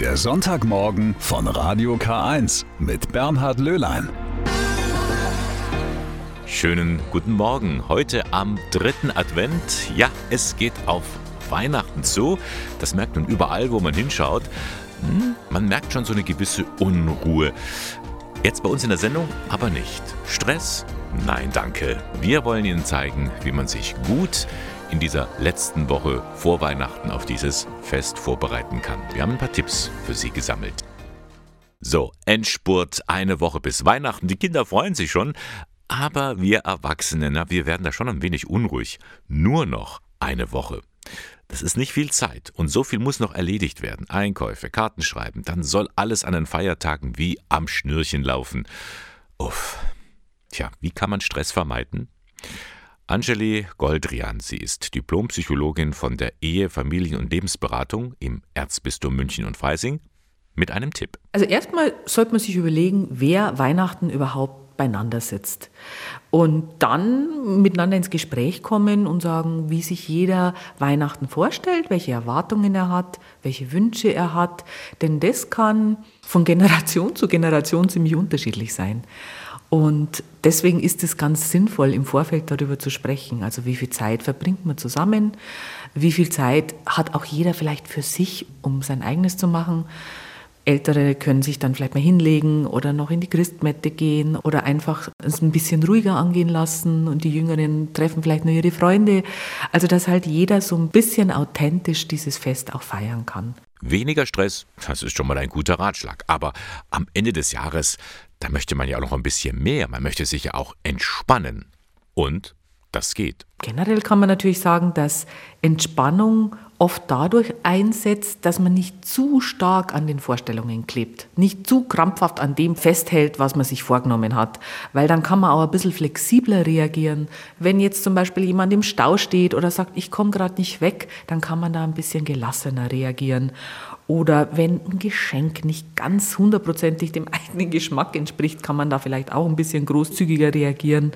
Der Sonntagmorgen von Radio K1 mit Bernhard Löhlein. Schönen guten Morgen. Heute am dritten Advent. Ja, es geht auf Weihnachten zu. Das merkt man überall, wo man hinschaut. Hm, man merkt schon so eine gewisse Unruhe. Jetzt bei uns in der Sendung aber nicht. Stress? Nein, danke. Wir wollen Ihnen zeigen, wie man sich gut in dieser letzten Woche vor Weihnachten auf dieses Fest vorbereiten kann. Wir haben ein paar Tipps für Sie gesammelt. So, Endspurt, eine Woche bis Weihnachten. Die Kinder freuen sich schon, aber wir Erwachsene, na, wir werden da schon ein wenig unruhig. Nur noch eine Woche. Das ist nicht viel Zeit und so viel muss noch erledigt werden. Einkäufe, Karten schreiben, dann soll alles an den Feiertagen wie am Schnürchen laufen. Uff. Tja, wie kann man Stress vermeiden? Angeli Goldrian, sie ist Diplompsychologin von der Ehe, Familien- und Lebensberatung im Erzbistum München und Freising mit einem Tipp. Also erstmal sollte man sich überlegen, wer Weihnachten überhaupt beieinander sitzt. Und dann miteinander ins Gespräch kommen und sagen, wie sich jeder Weihnachten vorstellt, welche Erwartungen er hat, welche Wünsche er hat. Denn das kann von Generation zu Generation ziemlich unterschiedlich sein. Und deswegen ist es ganz sinnvoll, im Vorfeld darüber zu sprechen. Also wie viel Zeit verbringt man zusammen? Wie viel Zeit hat auch jeder vielleicht für sich, um sein eigenes zu machen? Ältere können sich dann vielleicht mal hinlegen oder noch in die Christmette gehen oder einfach es ein bisschen ruhiger angehen lassen und die Jüngeren treffen vielleicht nur ihre Freunde. Also dass halt jeder so ein bisschen authentisch dieses Fest auch feiern kann. Weniger Stress, das ist schon mal ein guter Ratschlag. Aber am Ende des Jahres, da möchte man ja auch noch ein bisschen mehr. Man möchte sich ja auch entspannen. Und das geht. Generell kann man natürlich sagen, dass Entspannung oft dadurch einsetzt, dass man nicht zu stark an den Vorstellungen klebt, nicht zu krampfhaft an dem festhält, was man sich vorgenommen hat, weil dann kann man auch ein bisschen flexibler reagieren. Wenn jetzt zum Beispiel jemand im Stau steht oder sagt, ich komme gerade nicht weg, dann kann man da ein bisschen gelassener reagieren. Oder wenn ein Geschenk nicht ganz hundertprozentig dem eigenen Geschmack entspricht, kann man da vielleicht auch ein bisschen großzügiger reagieren.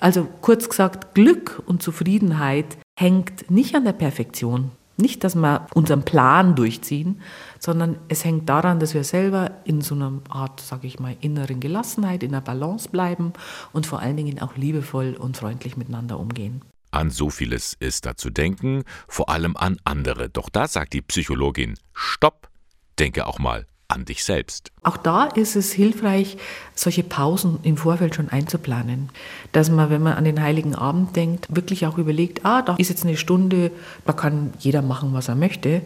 Also kurz gesagt, Glück und Zufriedenheit hängt nicht an der Perfektion. Nicht, dass wir unseren Plan durchziehen, sondern es hängt daran, dass wir selber in so einer Art, sage ich mal, inneren Gelassenheit, in der Balance bleiben und vor allen Dingen auch liebevoll und freundlich miteinander umgehen. An so vieles ist da zu denken, vor allem an andere. Doch da sagt die Psychologin, stopp, denke auch mal an dich selbst. Auch da ist es hilfreich, solche Pausen im Vorfeld schon einzuplanen. Dass man, wenn man an den Heiligen Abend denkt, wirklich auch überlegt, ah, da ist jetzt eine Stunde, da kann jeder machen, was er möchte.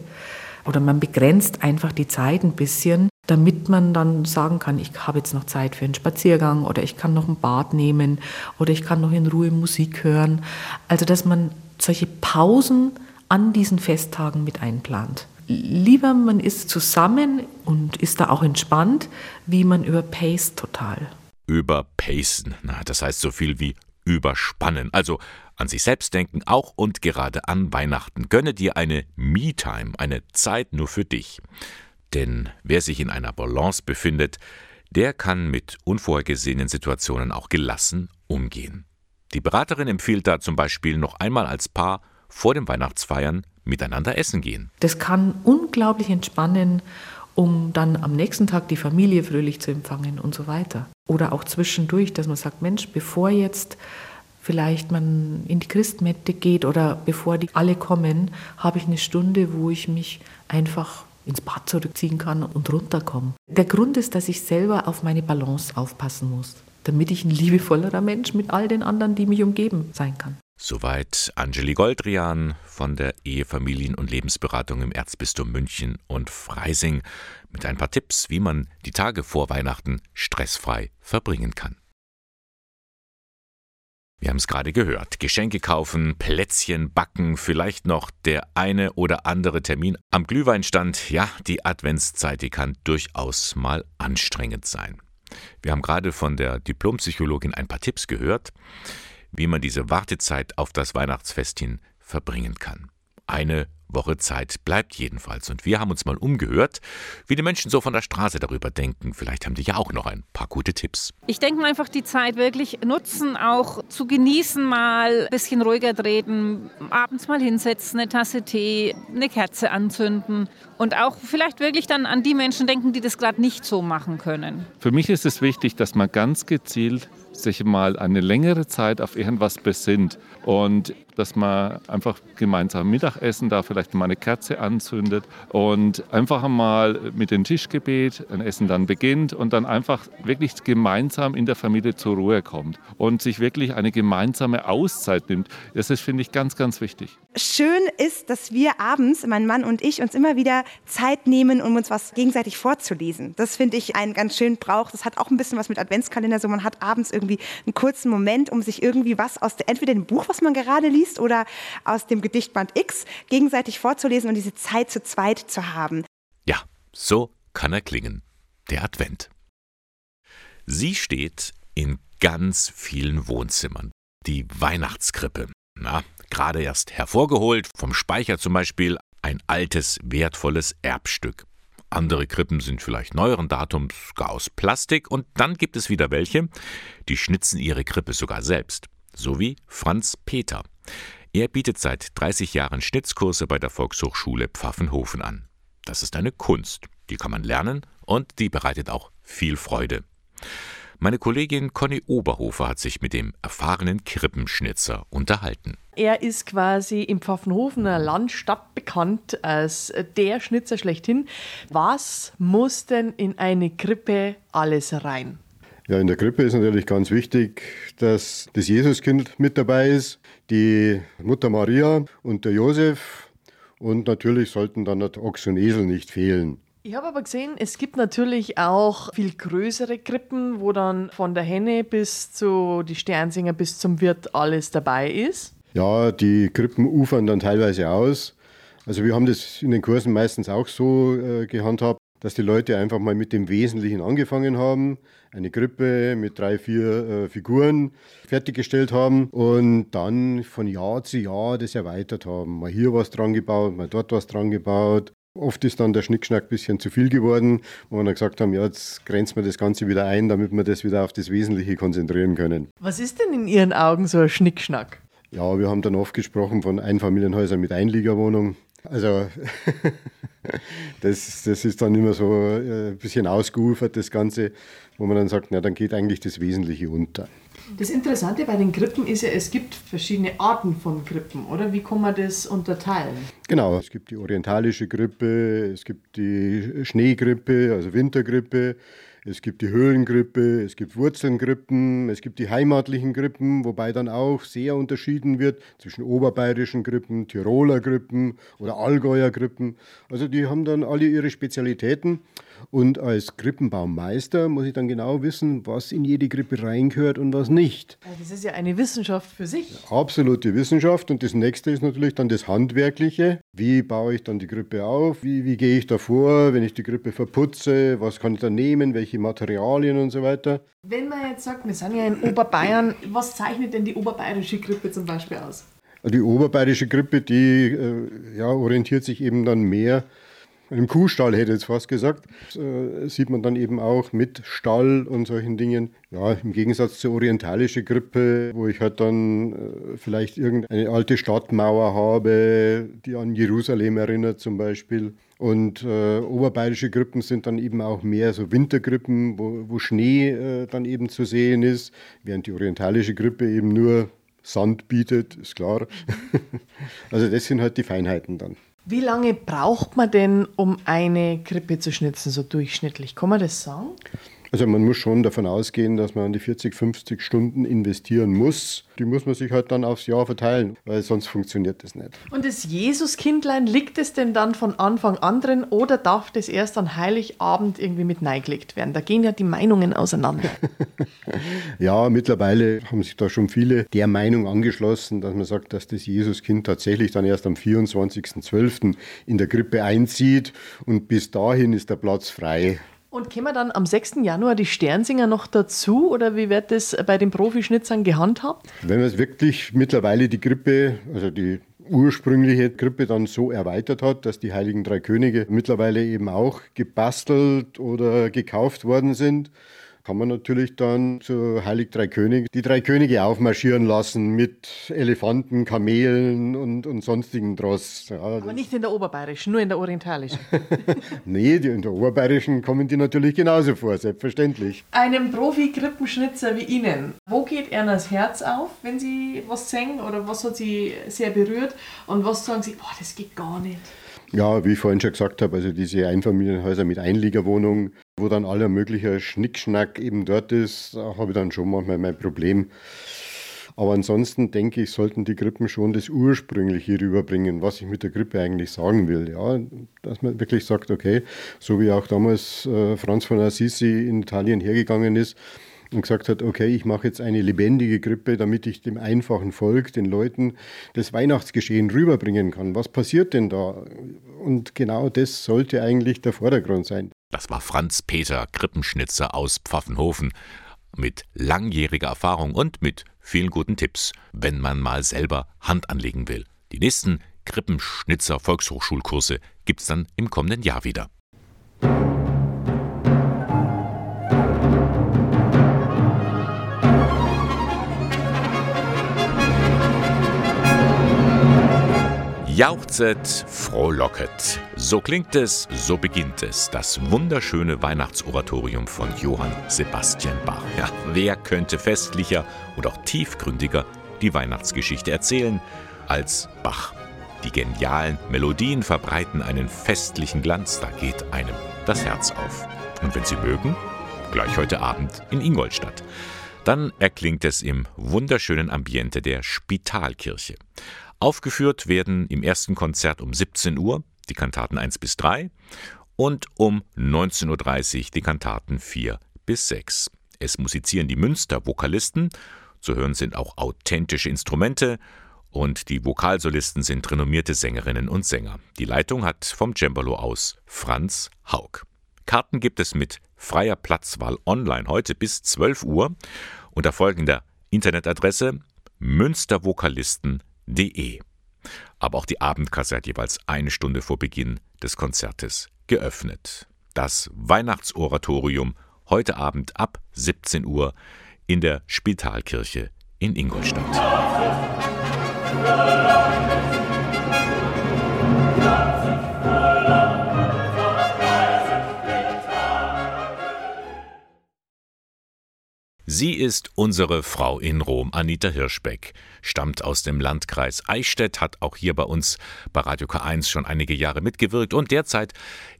Oder man begrenzt einfach die Zeit ein bisschen, damit man dann sagen kann, ich habe jetzt noch Zeit für einen Spaziergang oder ich kann noch ein Bad nehmen oder ich kann noch in Ruhe Musik hören. Also dass man solche Pausen an diesen Festtagen mit einplant lieber man ist zusammen und ist da auch entspannt, wie man überpaced total. Überpacen, na, das heißt so viel wie überspannen. Also an sich selbst denken, auch und gerade an Weihnachten. Gönne dir eine Me-Time, eine Zeit nur für dich. Denn wer sich in einer Balance befindet, der kann mit unvorhergesehenen Situationen auch gelassen umgehen. Die Beraterin empfiehlt da zum Beispiel noch einmal als Paar vor dem Weihnachtsfeiern miteinander essen gehen. Das kann unglaublich entspannen, um dann am nächsten Tag die Familie fröhlich zu empfangen und so weiter. Oder auch zwischendurch, dass man sagt, Mensch, bevor jetzt vielleicht man in die Christmette geht oder bevor die alle kommen, habe ich eine Stunde, wo ich mich einfach ins Bad zurückziehen kann und runterkomme. Der Grund ist, dass ich selber auf meine Balance aufpassen muss, damit ich ein liebevollerer Mensch mit all den anderen, die mich umgeben, sein kann. Soweit Angeli Goldrian von der Ehefamilien- und Lebensberatung im Erzbistum München und Freising mit ein paar Tipps, wie man die Tage vor Weihnachten stressfrei verbringen kann. Wir haben es gerade gehört. Geschenke kaufen, Plätzchen backen, vielleicht noch der eine oder andere Termin am Glühweinstand. Ja, die Adventszeit, die kann durchaus mal anstrengend sein. Wir haben gerade von der Diplompsychologin ein paar Tipps gehört wie man diese Wartezeit auf das Weihnachtsfest hin verbringen kann. Eine Woche Zeit bleibt jedenfalls. Und wir haben uns mal umgehört, wie die Menschen so von der Straße darüber denken. Vielleicht haben die ja auch noch ein paar gute Tipps. Ich denke mal einfach die Zeit wirklich nutzen, auch zu genießen, mal ein bisschen ruhiger treten, abends mal hinsetzen, eine Tasse Tee, eine Kerze anzünden und auch vielleicht wirklich dann an die Menschen denken, die das gerade nicht so machen können. Für mich ist es wichtig, dass man ganz gezielt sich mal eine längere Zeit auf irgendwas besinnt und dass man einfach gemeinsam Mittagessen da vielleicht mal eine Kerze anzündet und einfach mal mit dem Tischgebet ein Essen dann beginnt und dann einfach wirklich gemeinsam in der Familie zur Ruhe kommt und sich wirklich eine gemeinsame Auszeit nimmt. Das ist, finde ich, ganz, ganz wichtig. Schön ist, dass wir abends, mein Mann und ich, uns immer wieder Zeit nehmen, um uns was gegenseitig vorzulesen. Das finde ich einen ganz schönen Brauch. Das hat auch ein bisschen was mit Adventskalender. So man hat abends irgendwie einen kurzen Moment, um sich irgendwie was aus der, entweder dem Buch, was man gerade liest, oder aus dem Gedichtband X gegenseitig vorzulesen und diese Zeit zu zweit zu haben. Ja, so kann er klingen. Der Advent. Sie steht in ganz vielen Wohnzimmern. Die Weihnachtskrippe. Na, gerade erst hervorgeholt, vom Speicher zum Beispiel, ein altes, wertvolles Erbstück. Andere Krippen sind vielleicht neueren Datums, gar aus Plastik, und dann gibt es wieder welche, die schnitzen ihre Krippe sogar selbst. So wie Franz Peter. Er bietet seit 30 Jahren Schnitzkurse bei der Volkshochschule Pfaffenhofen an. Das ist eine Kunst, die kann man lernen und die bereitet auch viel Freude. Meine Kollegin Conny Oberhofer hat sich mit dem erfahrenen Krippenschnitzer unterhalten. Er ist quasi im Pfaffenhofener Landstadt bekannt als der Schnitzer schlechthin. Was muss denn in eine Krippe alles rein? Ja, in der Krippe ist natürlich ganz wichtig, dass das Jesuskind mit dabei ist, die Mutter Maria und der Josef und natürlich sollten dann Ochs und Esel nicht fehlen. Ich habe aber gesehen, es gibt natürlich auch viel größere Krippen, wo dann von der Henne bis zu die Sternsinger bis zum Wirt alles dabei ist. Ja, die Krippen ufern dann teilweise aus. Also wir haben das in den Kursen meistens auch so äh, gehandhabt, dass die Leute einfach mal mit dem Wesentlichen angefangen haben, eine Krippe mit drei, vier äh, Figuren fertiggestellt haben und dann von Jahr zu Jahr das erweitert haben. Mal hier was dran gebaut, mal dort was dran gebaut. Oft ist dann der Schnickschnack ein bisschen zu viel geworden, wo wir dann gesagt haben, ja, jetzt grenzen wir das Ganze wieder ein, damit wir das wieder auf das Wesentliche konzentrieren können. Was ist denn in Ihren Augen so ein Schnickschnack? Ja, wir haben dann oft gesprochen von Einfamilienhäusern mit Einliegerwohnung. Also das, das ist dann immer so äh, ein bisschen ausgeufert, das Ganze, wo man dann sagt, na, dann geht eigentlich das Wesentliche unter. Das Interessante bei den Krippen ist ja, es gibt verschiedene Arten von Krippen, oder? Wie kann man das unterteilen? Genau, es gibt die orientalische Grippe, es gibt die Schneegrippe, also Wintergrippe, es gibt die Höhlengrippe, es gibt Wurzelngrippen, es gibt die heimatlichen Grippen, wobei dann auch sehr unterschieden wird zwischen oberbayerischen Grippen, Tiroler Grippen oder Allgäuer Grippen. Also die haben dann alle ihre Spezialitäten. Und als Krippenbaumeister muss ich dann genau wissen, was in jede Grippe reingehört und was nicht. Das ist ja eine Wissenschaft für sich. Absolute Wissenschaft. Und das nächste ist natürlich dann das Handwerkliche. Wie baue ich dann die Grippe auf? Wie, wie gehe ich da vor, wenn ich die Grippe verputze? Was kann ich da nehmen? Welche Materialien und so weiter? Wenn man jetzt sagt, wir sind ja in Oberbayern, was zeichnet denn die oberbayerische Grippe zum Beispiel aus? Die oberbayerische Grippe, die äh, ja, orientiert sich eben dann mehr einem Kuhstall hätte ich jetzt fast gesagt, äh, sieht man dann eben auch mit Stall und solchen Dingen. Ja, im Gegensatz zur orientalischen Grippe, wo ich halt dann äh, vielleicht irgendeine alte Stadtmauer habe, die an Jerusalem erinnert zum Beispiel. Und äh, oberbayerische Grippen sind dann eben auch mehr so Wintergrippen, wo, wo Schnee äh, dann eben zu sehen ist, während die orientalische Grippe eben nur Sand bietet, ist klar. also das sind halt die Feinheiten dann. Wie lange braucht man denn, um eine Krippe zu schnitzen, so durchschnittlich? Kann man das sagen? Also man muss schon davon ausgehen, dass man an die 40, 50 Stunden investieren muss. Die muss man sich halt dann aufs Jahr verteilen, weil sonst funktioniert das nicht. Und das Jesuskindlein, liegt es denn dann von Anfang an drin oder darf das erst an Heiligabend irgendwie mit neigelegt werden? Da gehen ja die Meinungen auseinander. ja, mittlerweile haben sich da schon viele der Meinung angeschlossen, dass man sagt, dass das Jesuskind tatsächlich dann erst am 24.12. in der Krippe einzieht und bis dahin ist der Platz frei. Und kämen dann am 6. Januar die Sternsinger noch dazu oder wie wird das bei den Profischnitzern gehandhabt? Wenn man es wirklich mittlerweile die Grippe, also die ursprüngliche Krippe dann so erweitert hat, dass die Heiligen Drei Könige mittlerweile eben auch gebastelt oder gekauft worden sind kann man natürlich dann zu Heilig Drei Könige die drei Könige aufmarschieren lassen mit Elefanten, Kamelen und, und sonstigen Dross. Ja, Aber nicht in der oberbayerischen, nur in der orientalischen. nee, die, in der oberbayerischen kommen die natürlich genauso vor, selbstverständlich. Einem Profi-Krippenschnitzer wie Ihnen, wo geht Ernas Herz auf, wenn Sie was singen oder was hat Sie sehr berührt und was sagen Sie, boah, das geht gar nicht? Ja, wie ich vorhin schon gesagt habe, also diese Einfamilienhäuser mit Einliegerwohnungen, wo dann aller möglicher Schnickschnack eben dort ist, habe ich dann schon manchmal mein Problem. Aber ansonsten denke ich, sollten die Grippen schon das Ursprüngliche rüberbringen, was ich mit der Grippe eigentlich sagen will. Ja, dass man wirklich sagt, okay, so wie auch damals äh, Franz von Assisi in Italien hergegangen ist, und gesagt hat, okay, ich mache jetzt eine lebendige Grippe, damit ich dem einfachen Volk, den Leuten, das Weihnachtsgeschehen rüberbringen kann. Was passiert denn da? Und genau das sollte eigentlich der Vordergrund sein. Das war Franz Peter Krippenschnitzer aus Pfaffenhofen mit langjähriger Erfahrung und mit vielen guten Tipps, wenn man mal selber Hand anlegen will. Die nächsten Krippenschnitzer Volkshochschulkurse gibt es dann im kommenden Jahr wieder. Jauchzet, frohlocket. So klingt es, so beginnt es, das wunderschöne Weihnachtsoratorium von Johann Sebastian Bach. Ja, wer könnte festlicher und auch tiefgründiger die Weihnachtsgeschichte erzählen als Bach? Die genialen Melodien verbreiten einen festlichen Glanz, da geht einem das Herz auf. Und wenn Sie mögen, gleich heute Abend in Ingolstadt. Dann erklingt es im wunderschönen Ambiente der Spitalkirche. Aufgeführt werden im ersten Konzert um 17 Uhr die Kantaten 1 bis 3 und um 19.30 Uhr die Kantaten 4 bis 6. Es musizieren die Münster-Vokalisten, zu hören sind auch authentische Instrumente und die Vokalsolisten sind renommierte Sängerinnen und Sänger. Die Leitung hat vom Cembalo aus Franz Haug. Karten gibt es mit freier Platzwahl online heute bis 12 Uhr unter folgender Internetadresse münstervokalisten.de www.konzerte.de. Aber auch die Abendkasse hat jeweils eine Stunde vor Beginn des Konzertes geöffnet. Das Weihnachtsoratorium heute Abend ab 17 Uhr in der Spitalkirche in Ingolstadt. Sie ist unsere Frau in Rom, Anita Hirschbeck, stammt aus dem Landkreis Eichstätt, hat auch hier bei uns bei Radio K1 schon einige Jahre mitgewirkt und derzeit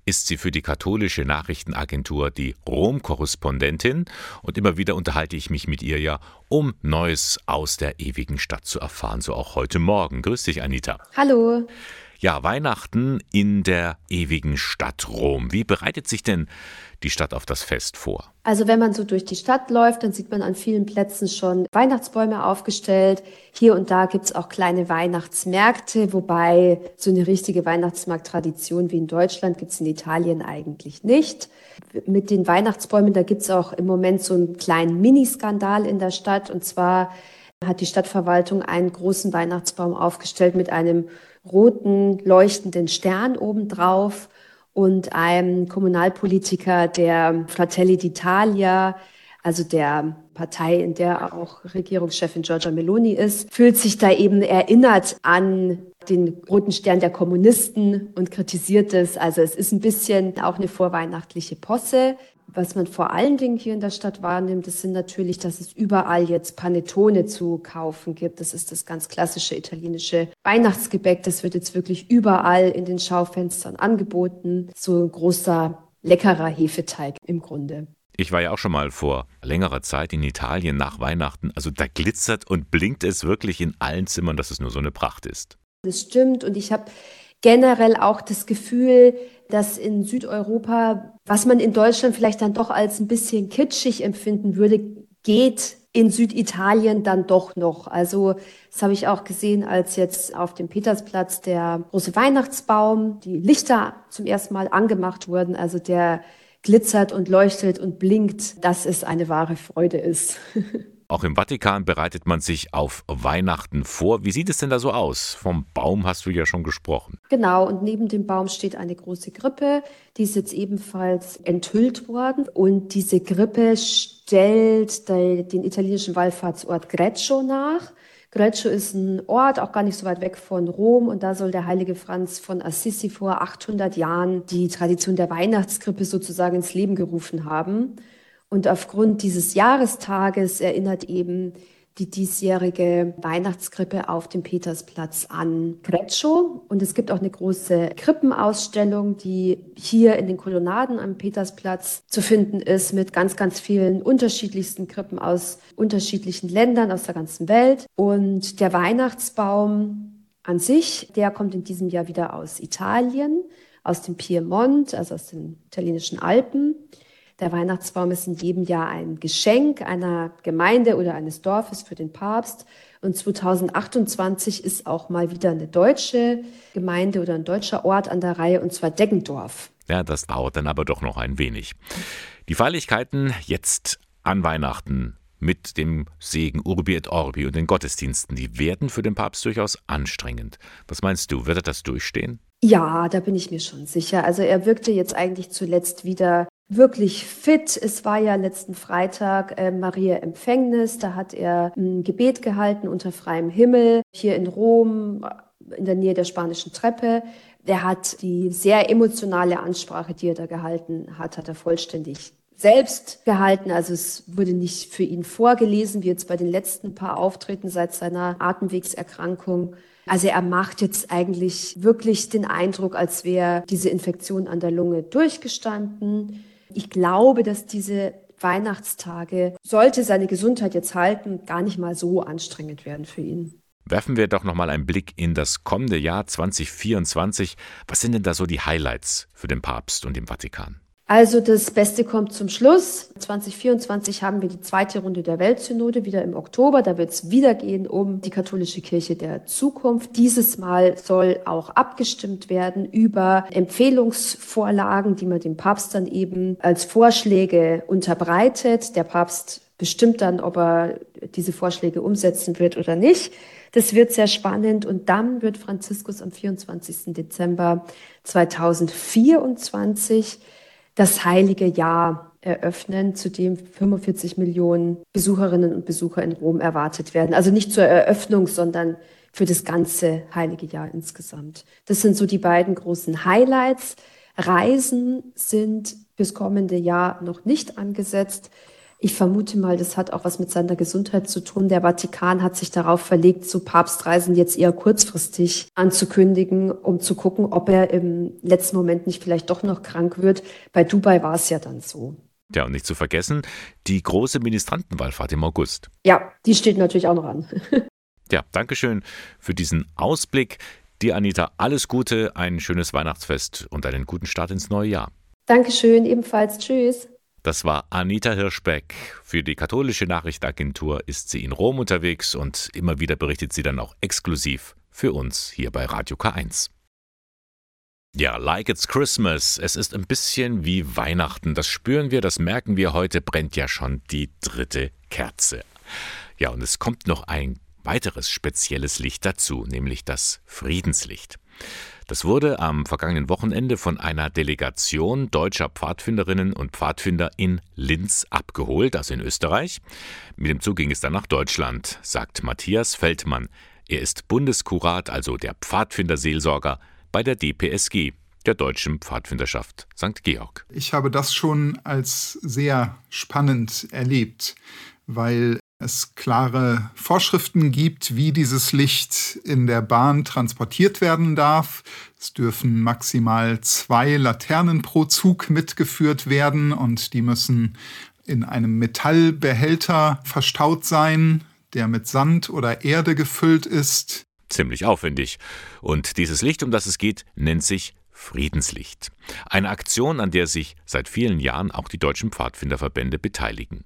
ist sie für die katholische Nachrichtenagentur die Rom-Korrespondentin und immer wieder unterhalte ich mich mit ihr ja, um Neues aus der ewigen Stadt zu erfahren, so auch heute Morgen. Grüß dich, Anita. Hallo. Ja, Weihnachten in der ewigen Stadt Rom. Wie bereitet sich denn die Stadt auf das Fest vor? Also wenn man so durch die Stadt läuft, dann sieht man an vielen Plätzen schon Weihnachtsbäume aufgestellt. Hier und da gibt's auch kleine Weihnachtsmärkte, wobei so eine richtige Weihnachtsmarkttradition wie in Deutschland gibt's in Italien eigentlich nicht. Mit den Weihnachtsbäumen, da gibt's auch im Moment so einen kleinen Miniskandal in der Stadt. Und zwar hat die Stadtverwaltung einen großen Weihnachtsbaum aufgestellt mit einem roten leuchtenden Stern obendrauf und einem Kommunalpolitiker der Fratelli d'Italia, also der Partei, in der auch Regierungschefin Giorgia Meloni ist, fühlt sich da eben erinnert an den roten Stern der Kommunisten und kritisiert es. Also es ist ein bisschen auch eine vorweihnachtliche Posse. Was man vor allen Dingen hier in der Stadt wahrnimmt, das sind natürlich, dass es überall jetzt Panettone zu kaufen gibt. Das ist das ganz klassische italienische Weihnachtsgebäck. Das wird jetzt wirklich überall in den Schaufenstern angeboten. So ein großer, leckerer Hefeteig im Grunde. Ich war ja auch schon mal vor längerer Zeit in Italien nach Weihnachten. Also da glitzert und blinkt es wirklich in allen Zimmern, dass es nur so eine Pracht ist. Das stimmt. Und ich habe generell auch das Gefühl, dass in Südeuropa, was man in Deutschland vielleicht dann doch als ein bisschen kitschig empfinden würde, geht in Süditalien dann doch noch. Also das habe ich auch gesehen, als jetzt auf dem Petersplatz der große Weihnachtsbaum, die Lichter zum ersten Mal angemacht wurden. Also der glitzert und leuchtet und blinkt, dass es eine wahre Freude ist. Auch im Vatikan bereitet man sich auf Weihnachten vor. Wie sieht es denn da so aus? Vom Baum hast du ja schon gesprochen. Genau, und neben dem Baum steht eine große Grippe. Die ist jetzt ebenfalls enthüllt worden. Und diese Grippe stellt den italienischen Wallfahrtsort Greccio nach. Greccio ist ein Ort, auch gar nicht so weit weg von Rom. Und da soll der heilige Franz von Assisi vor 800 Jahren die Tradition der Weihnachtskrippe sozusagen ins Leben gerufen haben. Und aufgrund dieses Jahrestages erinnert eben die diesjährige Weihnachtskrippe auf dem Petersplatz an Greccio. Und es gibt auch eine große Krippenausstellung, die hier in den Kolonnaden am Petersplatz zu finden ist, mit ganz, ganz vielen unterschiedlichsten Krippen aus unterschiedlichen Ländern aus der ganzen Welt. Und der Weihnachtsbaum an sich, der kommt in diesem Jahr wieder aus Italien, aus dem Piemont, also aus den italienischen Alpen. Der Weihnachtsbaum ist in jedem Jahr ein Geschenk einer Gemeinde oder eines Dorfes für den Papst. Und 2028 ist auch mal wieder eine deutsche Gemeinde oder ein deutscher Ort an der Reihe, und zwar Deggendorf. Ja, das dauert dann aber doch noch ein wenig. Die Feierlichkeiten jetzt an Weihnachten mit dem Segen Urbi et Orbi und den Gottesdiensten, die werden für den Papst durchaus anstrengend. Was meinst du, wird er das durchstehen? Ja, da bin ich mir schon sicher. Also er wirkte jetzt eigentlich zuletzt wieder wirklich fit. Es war ja letzten Freitag äh, Maria Empfängnis. Da hat er ein Gebet gehalten unter freiem Himmel hier in Rom in der Nähe der spanischen Treppe. Er hat die sehr emotionale Ansprache, die er da gehalten hat, hat er vollständig selbst gehalten. Also es wurde nicht für ihn vorgelesen, wie jetzt bei den letzten paar Auftritten seit seiner Atemwegserkrankung. Also er macht jetzt eigentlich wirklich den Eindruck, als wäre diese Infektion an der Lunge durchgestanden. Ich glaube, dass diese Weihnachtstage, sollte seine Gesundheit jetzt halten, gar nicht mal so anstrengend werden für ihn. Werfen wir doch noch mal einen Blick in das kommende Jahr 2024. Was sind denn da so die Highlights für den Papst und den Vatikan? Also das Beste kommt zum Schluss. 2024 haben wir die zweite Runde der Weltsynode wieder im Oktober. Da wird es wieder gehen um die katholische Kirche der Zukunft. Dieses Mal soll auch abgestimmt werden über Empfehlungsvorlagen, die man dem Papst dann eben als Vorschläge unterbreitet. Der Papst bestimmt dann, ob er diese Vorschläge umsetzen wird oder nicht. Das wird sehr spannend. Und dann wird Franziskus am 24. Dezember 2024 das heilige Jahr eröffnen, zu dem 45 Millionen Besucherinnen und Besucher in Rom erwartet werden. Also nicht zur Eröffnung, sondern für das ganze heilige Jahr insgesamt. Das sind so die beiden großen Highlights. Reisen sind bis kommende Jahr noch nicht angesetzt. Ich vermute mal, das hat auch was mit seiner Gesundheit zu tun. Der Vatikan hat sich darauf verlegt, so Papstreisen jetzt eher kurzfristig anzukündigen, um zu gucken, ob er im letzten Moment nicht vielleicht doch noch krank wird. Bei Dubai war es ja dann so. Ja, und nicht zu vergessen, die große Ministrantenwallfahrt im August. Ja, die steht natürlich auch noch an. ja, Dankeschön für diesen Ausblick. Dir, Anita, alles Gute, ein schönes Weihnachtsfest und einen guten Start ins neue Jahr. Dankeschön, ebenfalls. Tschüss. Das war Anita Hirschbeck. Für die katholische Nachrichtenagentur ist sie in Rom unterwegs und immer wieder berichtet sie dann auch exklusiv für uns hier bei Radio K1. Ja, like it's Christmas. Es ist ein bisschen wie Weihnachten. Das spüren wir, das merken wir. Heute brennt ja schon die dritte Kerze. Ja, und es kommt noch ein weiteres spezielles Licht dazu, nämlich das Friedenslicht. Das wurde am vergangenen Wochenende von einer Delegation deutscher Pfadfinderinnen und Pfadfinder in Linz abgeholt, also in Österreich. Mit dem Zug ging es dann nach Deutschland, sagt Matthias Feldmann. Er ist Bundeskurat, also der Pfadfinderseelsorger bei der DPSG, der Deutschen Pfadfinderschaft St. Georg. Ich habe das schon als sehr spannend erlebt, weil es klare Vorschriften gibt, wie dieses Licht in der Bahn transportiert werden darf. Es dürfen maximal zwei Laternen pro Zug mitgeführt werden und die müssen in einem Metallbehälter verstaut sein, der mit Sand oder Erde gefüllt ist. Ziemlich aufwendig. Und dieses Licht, um das es geht, nennt sich Friedenslicht. Eine Aktion, an der sich seit vielen Jahren auch die deutschen Pfadfinderverbände beteiligen.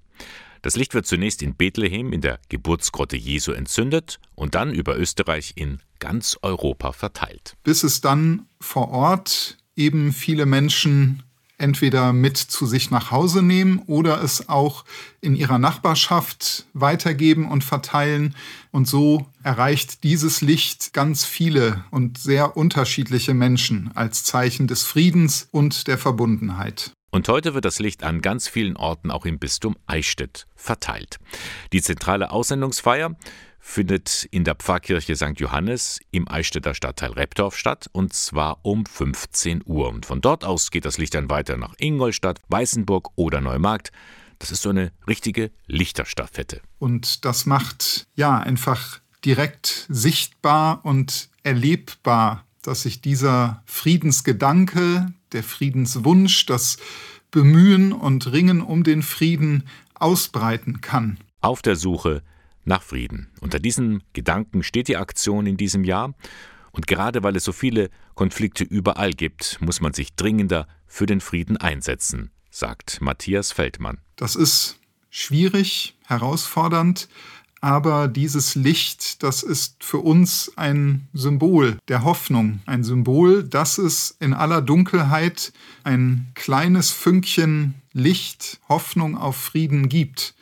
Das Licht wird zunächst in Bethlehem in der Geburtsgrotte Jesu entzündet und dann über Österreich in ganz Europa verteilt. Bis es dann vor Ort eben viele Menschen entweder mit zu sich nach Hause nehmen oder es auch in ihrer Nachbarschaft weitergeben und verteilen. Und so erreicht dieses Licht ganz viele und sehr unterschiedliche Menschen als Zeichen des Friedens und der Verbundenheit. Und heute wird das Licht an ganz vielen Orten auch im Bistum Eichstätt verteilt. Die zentrale Aussendungsfeier findet in der Pfarrkirche St. Johannes im Eichstätter Stadtteil Reptorf statt und zwar um 15 Uhr. Und von dort aus geht das Licht dann weiter nach Ingolstadt, Weißenburg oder Neumarkt. Das ist so eine richtige Lichterstaffette. Und das macht ja einfach direkt sichtbar und erlebbar, dass sich dieser Friedensgedanke, der Friedenswunsch, das Bemühen und Ringen um den Frieden ausbreiten kann. Auf der Suche nach Frieden. Unter diesem Gedanken steht die Aktion in diesem Jahr. Und gerade weil es so viele Konflikte überall gibt, muss man sich dringender für den Frieden einsetzen, sagt Matthias Feldmann. Das ist schwierig, herausfordernd, aber dieses Licht, das ist für uns ein Symbol der Hoffnung, ein Symbol, dass es in aller Dunkelheit ein kleines Fünkchen Licht, Hoffnung auf Frieden gibt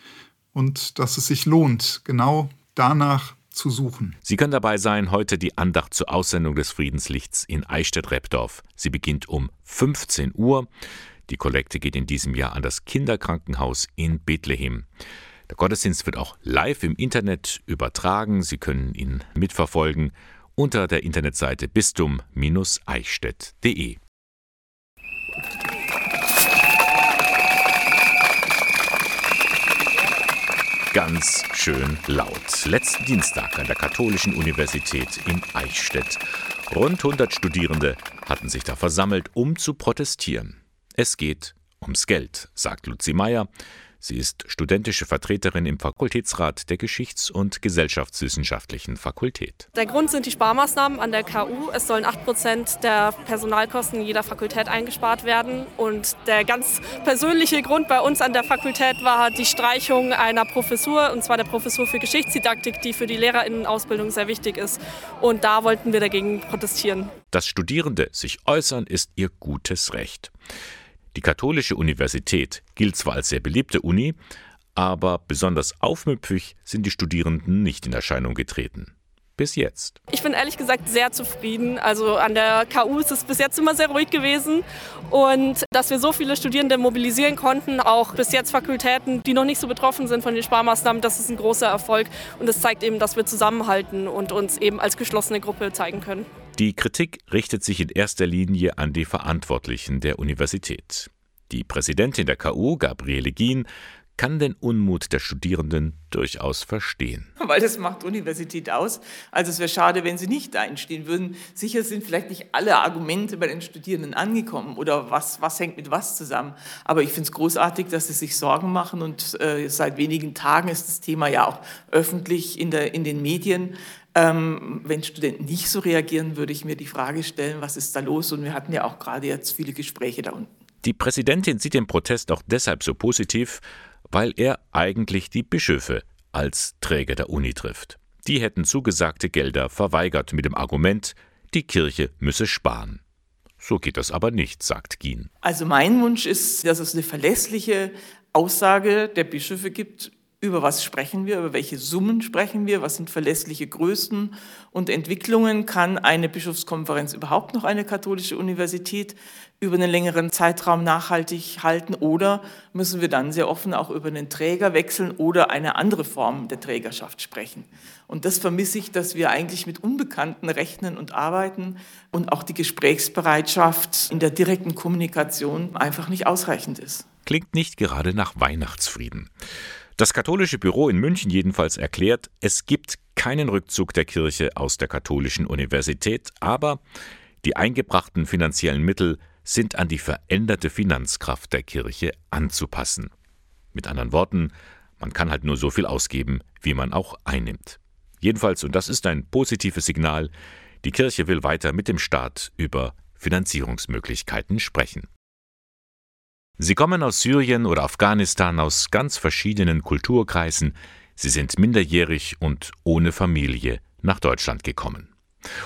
und dass es sich lohnt, genau danach zu suchen. Sie können dabei sein, heute die Andacht zur Aussendung des Friedenslichts in Eichstätt-Repdorf. Sie beginnt um 15 Uhr. Die Kollekte geht in diesem Jahr an das Kinderkrankenhaus in Bethlehem. Der Gottesdienst wird auch live im Internet übertragen. Sie können ihn mitverfolgen unter der Internetseite bistum-eichstätt.de. ganz schön laut. Letzten Dienstag an der Katholischen Universität in Eichstätt. Rund 100 Studierende hatten sich da versammelt, um zu protestieren. Es geht ums Geld, sagt Luzi Meyer. Sie ist studentische Vertreterin im Fakultätsrat der Geschichts- und Gesellschaftswissenschaftlichen Fakultät. Der Grund sind die Sparmaßnahmen an der KU. Es sollen 8 Prozent der Personalkosten jeder Fakultät eingespart werden. Und der ganz persönliche Grund bei uns an der Fakultät war die Streichung einer Professur, und zwar der Professur für Geschichtsdidaktik, die für die Lehrerinnenausbildung sehr wichtig ist. Und da wollten wir dagegen protestieren. Dass Studierende sich äußern, ist ihr gutes Recht. Die Katholische Universität gilt zwar als sehr beliebte Uni, aber besonders aufmüpfig sind die Studierenden nicht in Erscheinung getreten. Bis jetzt. Ich bin ehrlich gesagt sehr zufrieden. Also an der KU ist es bis jetzt immer sehr ruhig gewesen. Und dass wir so viele Studierende mobilisieren konnten, auch bis jetzt Fakultäten, die noch nicht so betroffen sind von den Sparmaßnahmen, das ist ein großer Erfolg. Und es zeigt eben, dass wir zusammenhalten und uns eben als geschlossene Gruppe zeigen können. Die Kritik richtet sich in erster Linie an die Verantwortlichen der Universität. Die Präsidentin der KU, Gabriele Gien, kann den Unmut der Studierenden durchaus verstehen. Weil das macht Universität aus. Also es wäre schade, wenn sie nicht einstehen würden. Sicher sind vielleicht nicht alle Argumente bei den Studierenden angekommen oder was, was hängt mit was zusammen. Aber ich finde es großartig, dass sie sich Sorgen machen und äh, seit wenigen Tagen ist das Thema ja auch öffentlich in, der, in den Medien. Ähm, wenn Studenten nicht so reagieren, würde ich mir die Frage stellen, was ist da los? Und wir hatten ja auch gerade jetzt viele Gespräche da unten. Die Präsidentin sieht den Protest auch deshalb so positiv, weil er eigentlich die Bischöfe als Träger der Uni trifft. Die hätten zugesagte Gelder verweigert mit dem Argument, die Kirche müsse sparen. So geht das aber nicht, sagt Gien. Also mein Wunsch ist, dass es eine verlässliche Aussage der Bischöfe gibt über was sprechen wir, über welche Summen sprechen wir, was sind verlässliche Größen und Entwicklungen. Kann eine Bischofskonferenz überhaupt noch eine katholische Universität über einen längeren Zeitraum nachhaltig halten oder müssen wir dann sehr offen auch über einen Träger wechseln oder eine andere Form der Trägerschaft sprechen? Und das vermisse ich, dass wir eigentlich mit Unbekannten rechnen und arbeiten und auch die Gesprächsbereitschaft in der direkten Kommunikation einfach nicht ausreichend ist. Klingt nicht gerade nach Weihnachtsfrieden. Das katholische Büro in München jedenfalls erklärt, es gibt keinen Rückzug der Kirche aus der katholischen Universität, aber die eingebrachten finanziellen Mittel sind an die veränderte Finanzkraft der Kirche anzupassen. Mit anderen Worten, man kann halt nur so viel ausgeben, wie man auch einnimmt. Jedenfalls, und das ist ein positives Signal, die Kirche will weiter mit dem Staat über Finanzierungsmöglichkeiten sprechen. Sie kommen aus Syrien oder Afghanistan aus ganz verschiedenen Kulturkreisen. Sie sind minderjährig und ohne Familie nach Deutschland gekommen.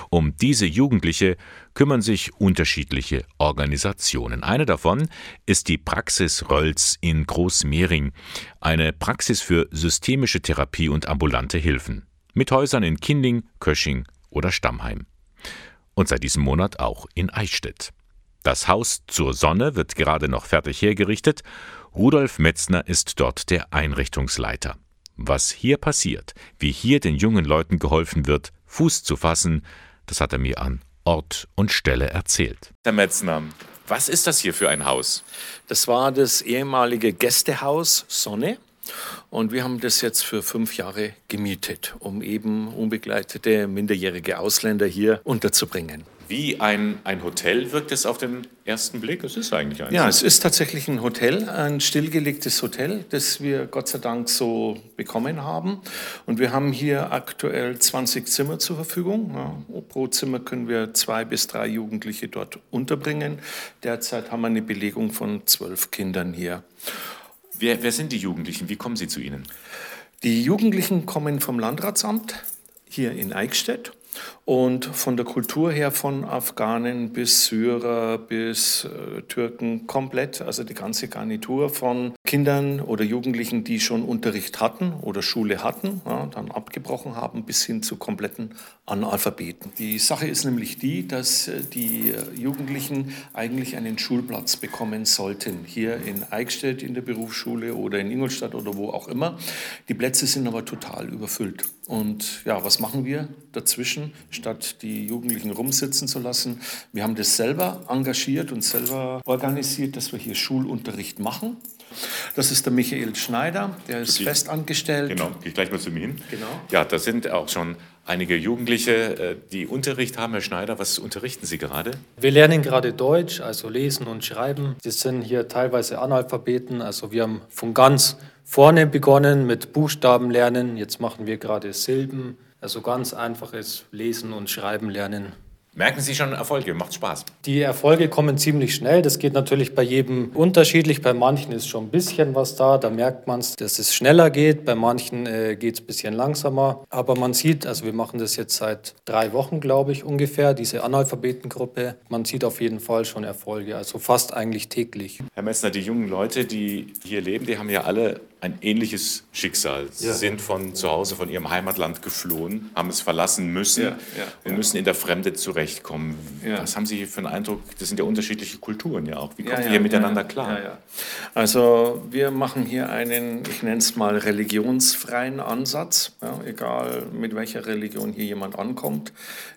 Um diese Jugendliche kümmern sich unterschiedliche Organisationen. Eine davon ist die Praxis Rölz in Großmehring, eine Praxis für systemische Therapie und ambulante Hilfen, mit Häusern in Kinding, Kösching oder Stammheim. Und seit diesem Monat auch in Eichstätt. Das Haus zur Sonne wird gerade noch fertig hergerichtet. Rudolf Metzner ist dort der Einrichtungsleiter. Was hier passiert, wie hier den jungen Leuten geholfen wird, Fuß zu fassen, das hat er mir an Ort und Stelle erzählt. Herr Metzner, was ist das hier für ein Haus? Das war das ehemalige Gästehaus Sonne. Und wir haben das jetzt für fünf Jahre gemietet, um eben unbegleitete minderjährige Ausländer hier unterzubringen. Wie ein, ein Hotel wirkt es auf den ersten Blick? Es ist eigentlich ein. Ja, es ist tatsächlich ein Hotel, ein stillgelegtes Hotel, das wir Gott sei Dank so bekommen haben. Und wir haben hier aktuell 20 Zimmer zur Verfügung. Ja, pro Zimmer können wir zwei bis drei Jugendliche dort unterbringen. Derzeit haben wir eine Belegung von zwölf Kindern hier. Wer, wer sind die Jugendlichen? Wie kommen sie zu Ihnen? Die Jugendlichen kommen vom Landratsamt hier in Eichstätt und von der Kultur her von Afghanen bis Syrer bis äh, Türken komplett, also die ganze Garnitur von Kindern oder Jugendlichen, die schon Unterricht hatten oder Schule hatten, ja, dann abgebrochen haben, bis hin zu kompletten Analphabeten. Die Sache ist nämlich die, dass äh, die Jugendlichen eigentlich einen Schulplatz bekommen sollten, hier in Eichstätt in der Berufsschule oder in Ingolstadt oder wo auch immer. Die Plätze sind aber total überfüllt. Und ja, was machen wir dazwischen? Statt die Jugendlichen rumsitzen zu lassen. Wir haben das selber engagiert und selber organisiert, dass wir hier Schulunterricht machen. Das ist der Michael Schneider, der ist festangestellt. Genau, gehe ich gleich mal zu mir hin. Genau. Ja, da sind auch schon einige Jugendliche, äh, die Unterricht haben. Herr Schneider, was unterrichten Sie gerade? Wir lernen gerade Deutsch, also lesen und schreiben. Sie sind hier teilweise Analphabeten, also wir haben von ganz vorne begonnen mit Buchstaben lernen. Jetzt machen wir gerade Silben, also ganz einfaches Lesen und Schreiben lernen. Merken Sie schon Erfolge? Macht Spaß? Die Erfolge kommen ziemlich schnell. Das geht natürlich bei jedem unterschiedlich. Bei manchen ist schon ein bisschen was da. Da merkt man es, dass es schneller geht. Bei manchen äh, geht es ein bisschen langsamer. Aber man sieht, also wir machen das jetzt seit drei Wochen, glaube ich, ungefähr, diese Analphabetengruppe. Man sieht auf jeden Fall schon Erfolge, also fast eigentlich täglich. Herr Messner, die jungen Leute, die hier leben, die haben ja alle ein ähnliches Schicksal. Sie ja. sind von zu Hause, von ihrem Heimatland geflohen, haben es verlassen müssen ja, ja, und müssen in der Fremde zurechtkommen. Was haben Sie für einen Eindruck? Das sind ja unterschiedliche Kulturen ja auch. Wie kommen Sie hier miteinander klar? Also wir machen hier einen, ich nenne es mal religionsfreien Ansatz, egal mit welcher Religion hier jemand ankommt.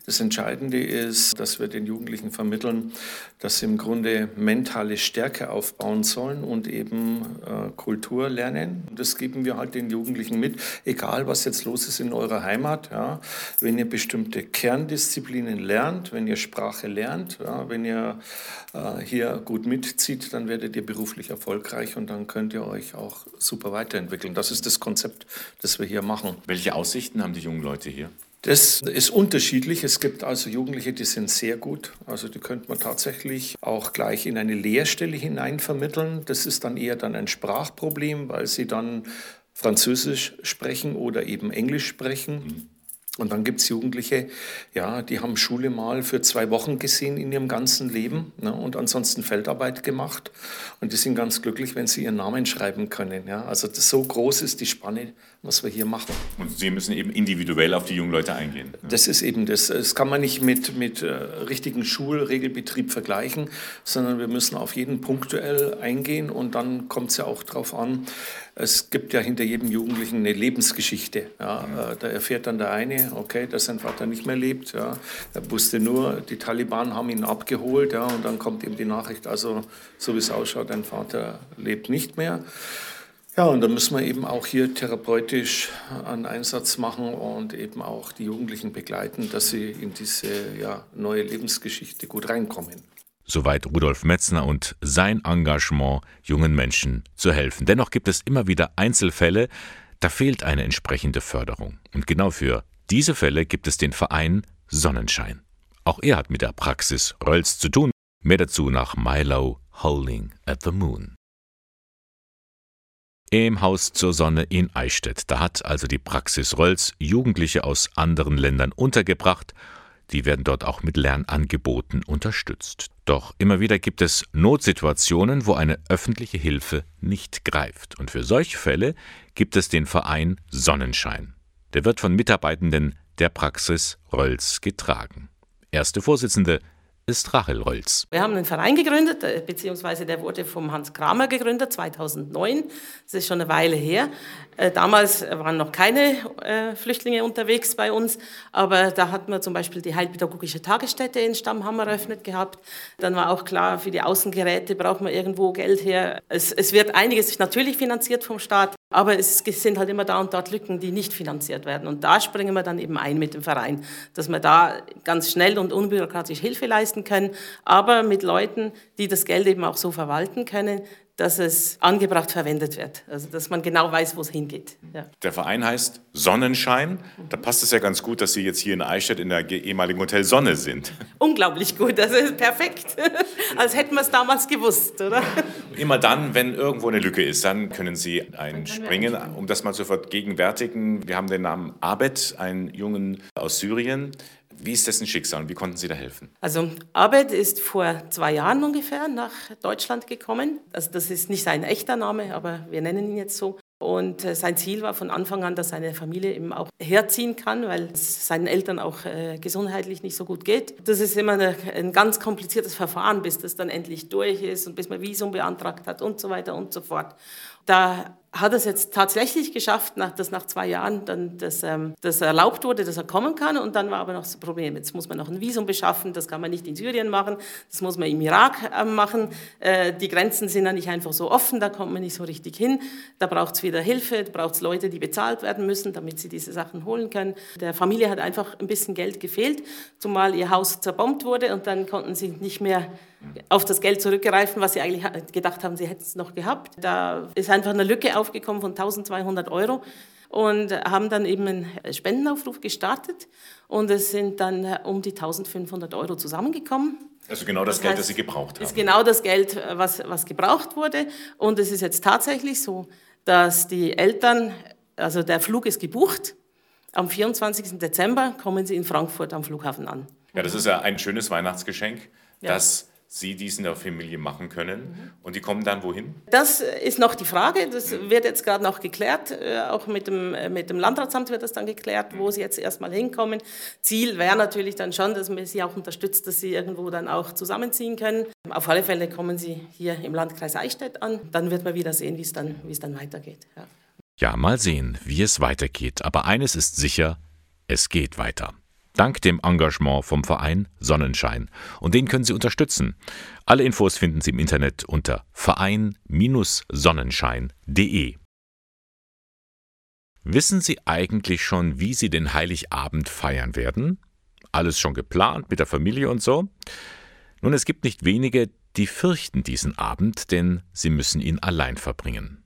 Das Entscheidende ist, dass wir den Jugendlichen vermitteln, dass sie im Grunde mentale Stärke aufbauen sollen und eben äh, Kultur lernen. Das geben wir halt den Jugendlichen mit, egal was jetzt los ist in eurer Heimat. Ja. Wenn ihr bestimmte Kerndisziplinen lernt, wenn ihr Sprache lernt, ja, wenn ihr äh, hier gut mitzieht, dann werdet ihr beruflich erfolgreich und dann könnt ihr euch auch super weiterentwickeln. Das ist das Konzept, das wir hier machen. Welche Aussichten haben die jungen Leute hier? Das ist unterschiedlich. Es gibt also Jugendliche, die sind sehr gut. Also die könnte man tatsächlich auch gleich in eine Lehrstelle hinein vermitteln. Das ist dann eher dann ein Sprachproblem, weil sie dann Französisch sprechen oder eben Englisch sprechen. Und dann gibt es Jugendliche, ja, die haben Schule mal für zwei Wochen gesehen in ihrem ganzen Leben ne, und ansonsten Feldarbeit gemacht. Und die sind ganz glücklich, wenn sie ihren Namen schreiben können. Ja. Also das, so groß ist die Spanne, was wir hier machen. Und Sie müssen eben individuell auf die jungen Leute eingehen. Ne? Das ist eben das. Das kann man nicht mit, mit äh, richtigen Schulregelbetrieb vergleichen, sondern wir müssen auf jeden punktuell eingehen und dann kommt es ja auch darauf an, es gibt ja hinter jedem Jugendlichen eine Lebensgeschichte. Ja. Mhm. Da erfährt dann der eine, okay, dass sein Vater nicht mehr lebt. Ja. Er wusste nur, die Taliban haben ihn abgeholt. Ja, und dann kommt ihm die Nachricht, also so wie es ausschaut, dein Vater lebt nicht mehr. Ja, und da müssen wir eben auch hier therapeutisch einen Einsatz machen und eben auch die Jugendlichen begleiten, dass sie in diese ja, neue Lebensgeschichte gut reinkommen. Soweit Rudolf Metzner und sein Engagement, jungen Menschen zu helfen. Dennoch gibt es immer wieder Einzelfälle, da fehlt eine entsprechende Förderung. Und genau für diese Fälle gibt es den Verein Sonnenschein. Auch er hat mit der Praxis Rölz zu tun. Mehr dazu nach Milo Howling at the Moon. Im Haus zur Sonne in Eichstätt. Da hat also die Praxis Rölz Jugendliche aus anderen Ländern untergebracht Die werden dort auch mit Lernangeboten unterstützt. Doch immer wieder gibt es Notsituationen, wo eine öffentliche Hilfe nicht greift. Und für solche Fälle gibt es den Verein Sonnenschein. Der wird von Mitarbeitenden der Praxis Rölz getragen. Erste Vorsitzende ist Rachel Rolls. Wir haben einen Verein gegründet, äh, beziehungsweise der wurde vom Hans Kramer gegründet, 2009. Das ist schon eine Weile her. Äh, damals waren noch keine äh, Flüchtlinge unterwegs bei uns, aber da hatten wir zum Beispiel die Heilpädagogische Tagesstätte in Stammhammer eröffnet gehabt. Dann war auch klar, für die Außengeräte braucht man irgendwo Geld her. Es, es wird einiges natürlich finanziert vom Staat, aber es sind halt immer da und dort Lücken, die nicht finanziert werden. Und da springen wir dann eben ein mit dem Verein, dass wir da ganz schnell und unbürokratisch Hilfe leisten können, aber mit Leuten, die das Geld eben auch so verwalten können, dass es angebracht verwendet wird. Also dass man genau weiß, wo es hingeht. Ja. Der Verein heißt Sonnenschein. Da passt es ja ganz gut, dass Sie jetzt hier in Eichstätt in der ehemaligen Hotel Sonne sind. Unglaublich gut, das ist perfekt. Als hätten wir es damals gewusst, oder? Immer dann, wenn irgendwo eine Lücke ist, dann können Sie einspringen. Um das mal zu vergegenwärtigen, wir haben den Namen Abed, einen Jungen aus Syrien. Wie ist dessen Schicksal und wie konnten Sie da helfen? Also Abed ist vor zwei Jahren ungefähr nach Deutschland gekommen. Also das ist nicht sein echter Name, aber wir nennen ihn jetzt so. Und äh, sein Ziel war von Anfang an, dass seine Familie eben auch herziehen kann, weil es seinen Eltern auch äh, gesundheitlich nicht so gut geht. Das ist immer ein ganz kompliziertes Verfahren, bis das dann endlich durch ist und bis man Visum beantragt hat und so weiter und so fort. Da hat es jetzt tatsächlich geschafft, nach, dass nach zwei Jahren dann das, ähm, das erlaubt wurde, dass er kommen kann. Und dann war aber noch das Problem, jetzt muss man noch ein Visum beschaffen, das kann man nicht in Syrien machen, das muss man im Irak äh, machen. Äh, die Grenzen sind ja nicht einfach so offen, da kommt man nicht so richtig hin. Da braucht es wieder Hilfe, da braucht es Leute, die bezahlt werden müssen, damit sie diese Sachen holen können. Der Familie hat einfach ein bisschen Geld gefehlt, zumal ihr Haus zerbombt wurde und dann konnten sie nicht mehr auf das Geld zurückgreifen, was sie eigentlich gedacht haben, sie hätten es noch gehabt. Da ist einfach eine Lücke aufgekommen von 1200 Euro und haben dann eben einen Spendenaufruf gestartet und es sind dann um die 1500 Euro zusammengekommen. Also genau das, das Geld, heißt, das Sie gebraucht haben. ist genau das Geld, was, was gebraucht wurde. Und es ist jetzt tatsächlich so, dass die Eltern, also der Flug ist gebucht. Am 24. Dezember kommen sie in Frankfurt am Flughafen an. Ja, das ist ja ein schönes Weihnachtsgeschenk, ja. dass Sie dies in der Familie machen können. Mhm. Und die kommen dann wohin? Das ist noch die Frage. Das mhm. wird jetzt gerade noch geklärt. Äh, auch mit dem, äh, mit dem Landratsamt wird das dann geklärt, wo sie jetzt erstmal hinkommen. Ziel wäre natürlich dann schon, dass man sie auch unterstützt, dass sie irgendwo dann auch zusammenziehen können. Auf alle Fälle kommen sie hier im Landkreis Eichstätt an. Dann wird man wieder sehen, wie es dann, wie es dann weitergeht. Ja. ja, mal sehen, wie es weitergeht. Aber eines ist sicher, es geht weiter dank dem Engagement vom Verein Sonnenschein. Und den können Sie unterstützen. Alle Infos finden Sie im Internet unter verein-sonnenschein.de. Wissen Sie eigentlich schon, wie Sie den Heiligabend feiern werden? Alles schon geplant mit der Familie und so? Nun, es gibt nicht wenige, die fürchten diesen Abend, denn sie müssen ihn allein verbringen.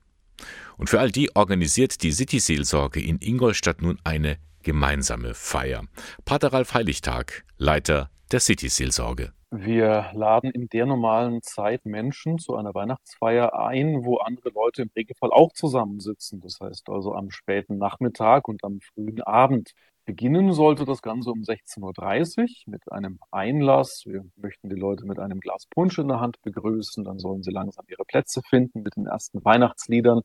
Und für all die organisiert die City-Seelsorge in Ingolstadt nun eine gemeinsame Feier. Pater Ralf Heiligtag, Leiter der City-Seelsorge. Wir laden in der normalen Zeit Menschen zu einer Weihnachtsfeier ein, wo andere Leute im Regelfall auch zusammensitzen. Das heißt also am späten Nachmittag und am frühen Abend. Beginnen sollte das Ganze um 16.30 Uhr mit einem Einlass. Wir möchten die Leute mit einem Glas Punsch in der Hand begrüßen. Dann sollen sie langsam ihre Plätze finden mit den ersten Weihnachtsliedern.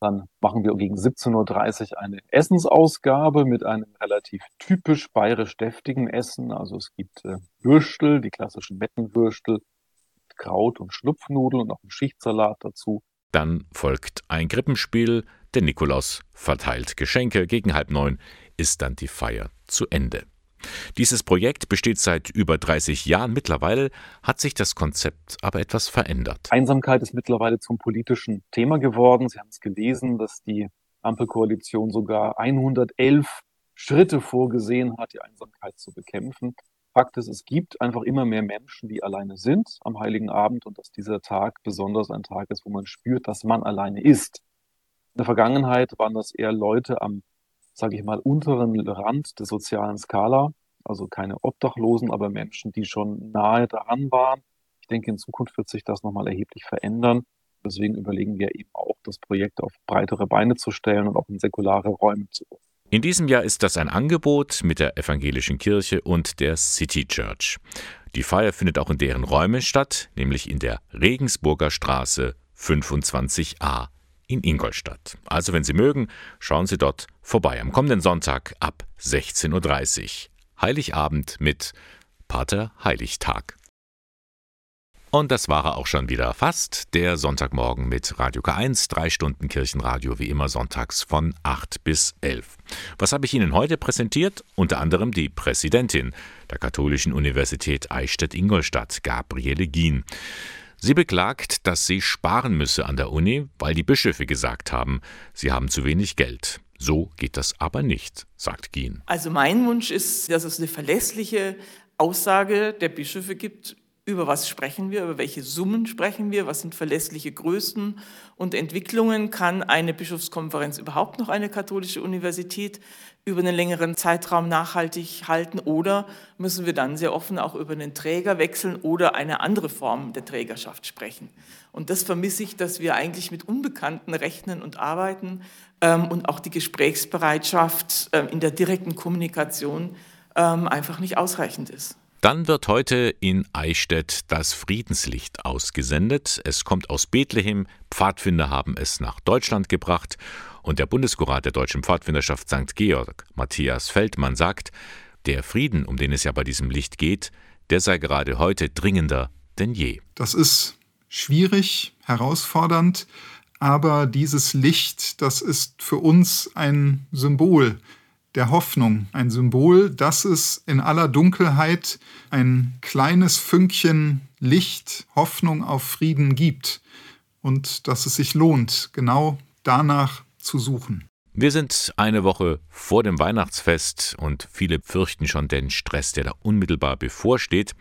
Dann machen wir gegen 17.30 Uhr eine Essensausgabe mit einem relativ typisch bayerisch deftigen Essen. Also es gibt äh, Würstel, die klassischen Mettenwürstel, Kraut- und Schlupfnudeln und auch einen Schichtsalat dazu. Dann folgt ein Krippenspiel, der Nikolaus verteilt Geschenke, gegen halb neun ist dann die Feier zu Ende. Dieses Projekt besteht seit über 30 Jahren. Mittlerweile hat sich das Konzept aber etwas verändert. Einsamkeit ist mittlerweile zum politischen Thema geworden. Sie haben es gelesen, dass die Ampelkoalition sogar 111 Schritte vorgesehen hat, die Einsamkeit zu bekämpfen. Fakt ist, es gibt einfach immer mehr Menschen, die alleine sind am Heiligen Abend und dass dieser Tag besonders ein Tag ist, wo man spürt, dass man alleine ist. In der Vergangenheit waren das eher Leute am sage ich mal, unteren Rand der sozialen Skala, also keine Obdachlosen, aber Menschen, die schon nahe daran waren. Ich denke, in Zukunft wird sich das nochmal erheblich verändern. Deswegen überlegen wir eben auch, das Projekt auf breitere Beine zu stellen und auch in säkulare Räume zu In diesem Jahr ist das ein Angebot mit der Evangelischen Kirche und der City Church. Die Feier findet auch in deren Räumen statt, nämlich in der Regensburger Straße 25a in Ingolstadt. Also wenn Sie mögen, schauen Sie dort vorbei am kommenden Sonntag ab 16.30 Uhr. Heiligabend mit Pater Heiligtag. Und das war er auch schon wieder fast. Der Sonntagmorgen mit Radio K1, drei Stunden Kirchenradio, wie immer sonntags von 8 bis 11. Was habe ich Ihnen heute präsentiert? Unter anderem die Präsidentin der Katholischen Universität Eichstätt-Ingolstadt, Gabriele Gien. Sie beklagt, dass sie sparen müsse an der Uni, weil die Bischöfe gesagt haben, sie haben zu wenig Geld. So geht das aber nicht, sagt Gien. Also mein Wunsch ist, dass es eine verlässliche Aussage der Bischöfe gibt über was sprechen wir, über welche Summen sprechen wir, was sind verlässliche Größen und Entwicklungen. Kann eine Bischofskonferenz überhaupt noch eine katholische Universität über einen längeren Zeitraum nachhaltig halten oder müssen wir dann sehr offen auch über einen Träger wechseln oder eine andere Form der Trägerschaft sprechen? Und das vermisse ich, dass wir eigentlich mit Unbekannten rechnen und arbeiten ähm, und auch die Gesprächsbereitschaft ähm, in der direkten Kommunikation ähm, einfach nicht ausreichend ist. Dann wird heute in Eichstätt das Friedenslicht ausgesendet. Es kommt aus Bethlehem. Pfadfinder haben es nach Deutschland gebracht. Und der Bundeskurat der Deutschen Pfadfinderschaft St. Georg, Matthias Feldmann, sagt, der Frieden, um den es ja bei diesem Licht geht, der sei gerade heute dringender denn je. Das ist schwierig, herausfordernd, aber dieses Licht, das ist für uns ein Symbol der Hoffnung, ein Symbol, dass es in aller Dunkelheit ein kleines Fünkchen Licht, Hoffnung auf Frieden gibt und dass es sich lohnt, genau danach zu suchen. Wir sind eine Woche vor dem Weihnachtsfest und viele fürchten schon den Stress, der da unmittelbar bevorsteht.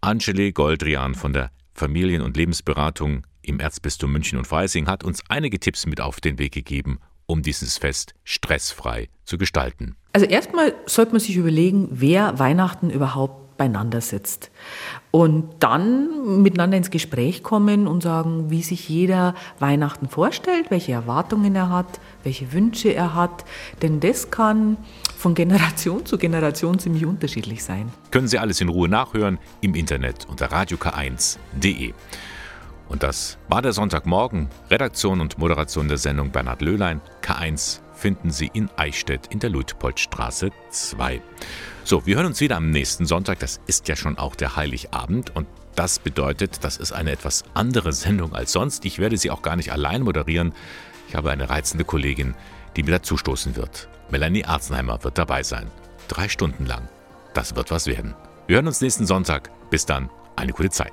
Angele Goldrian von der Familien- und Lebensberatung im Erzbistum München und Freising hat uns einige Tipps mit auf den Weg gegeben, um dieses Fest stressfrei zu gestalten? Also erstmal sollte man sich überlegen, wer Weihnachten überhaupt beieinander sitzt. Und dann miteinander ins Gespräch kommen und sagen, wie sich jeder Weihnachten vorstellt, welche Erwartungen er hat, welche Wünsche er hat. Denn das kann von Generation zu Generation ziemlich unterschiedlich sein. Können Sie alles in Ruhe nachhören im Internet unter radiok1.de. Und das war der Sonntagmorgen. Redaktion und Moderation der Sendung Bernhard Löhlein. K1 finden Sie in Eichstätt in der Luitpoldstraße 2. So, wir hören uns wieder am nächsten Sonntag. Das ist ja schon auch der Heiligabend und das bedeutet, das ist eine etwas andere Sendung als sonst. Ich werde sie auch gar nicht allein moderieren. Ich habe eine reizende Kollegin, die mir dazustoßen wird. Melanie Arzenheimer wird dabei sein. Drei Stunden lang. Das wird was werden. Wir hören uns nächsten Sonntag. Bis dann, eine gute Zeit.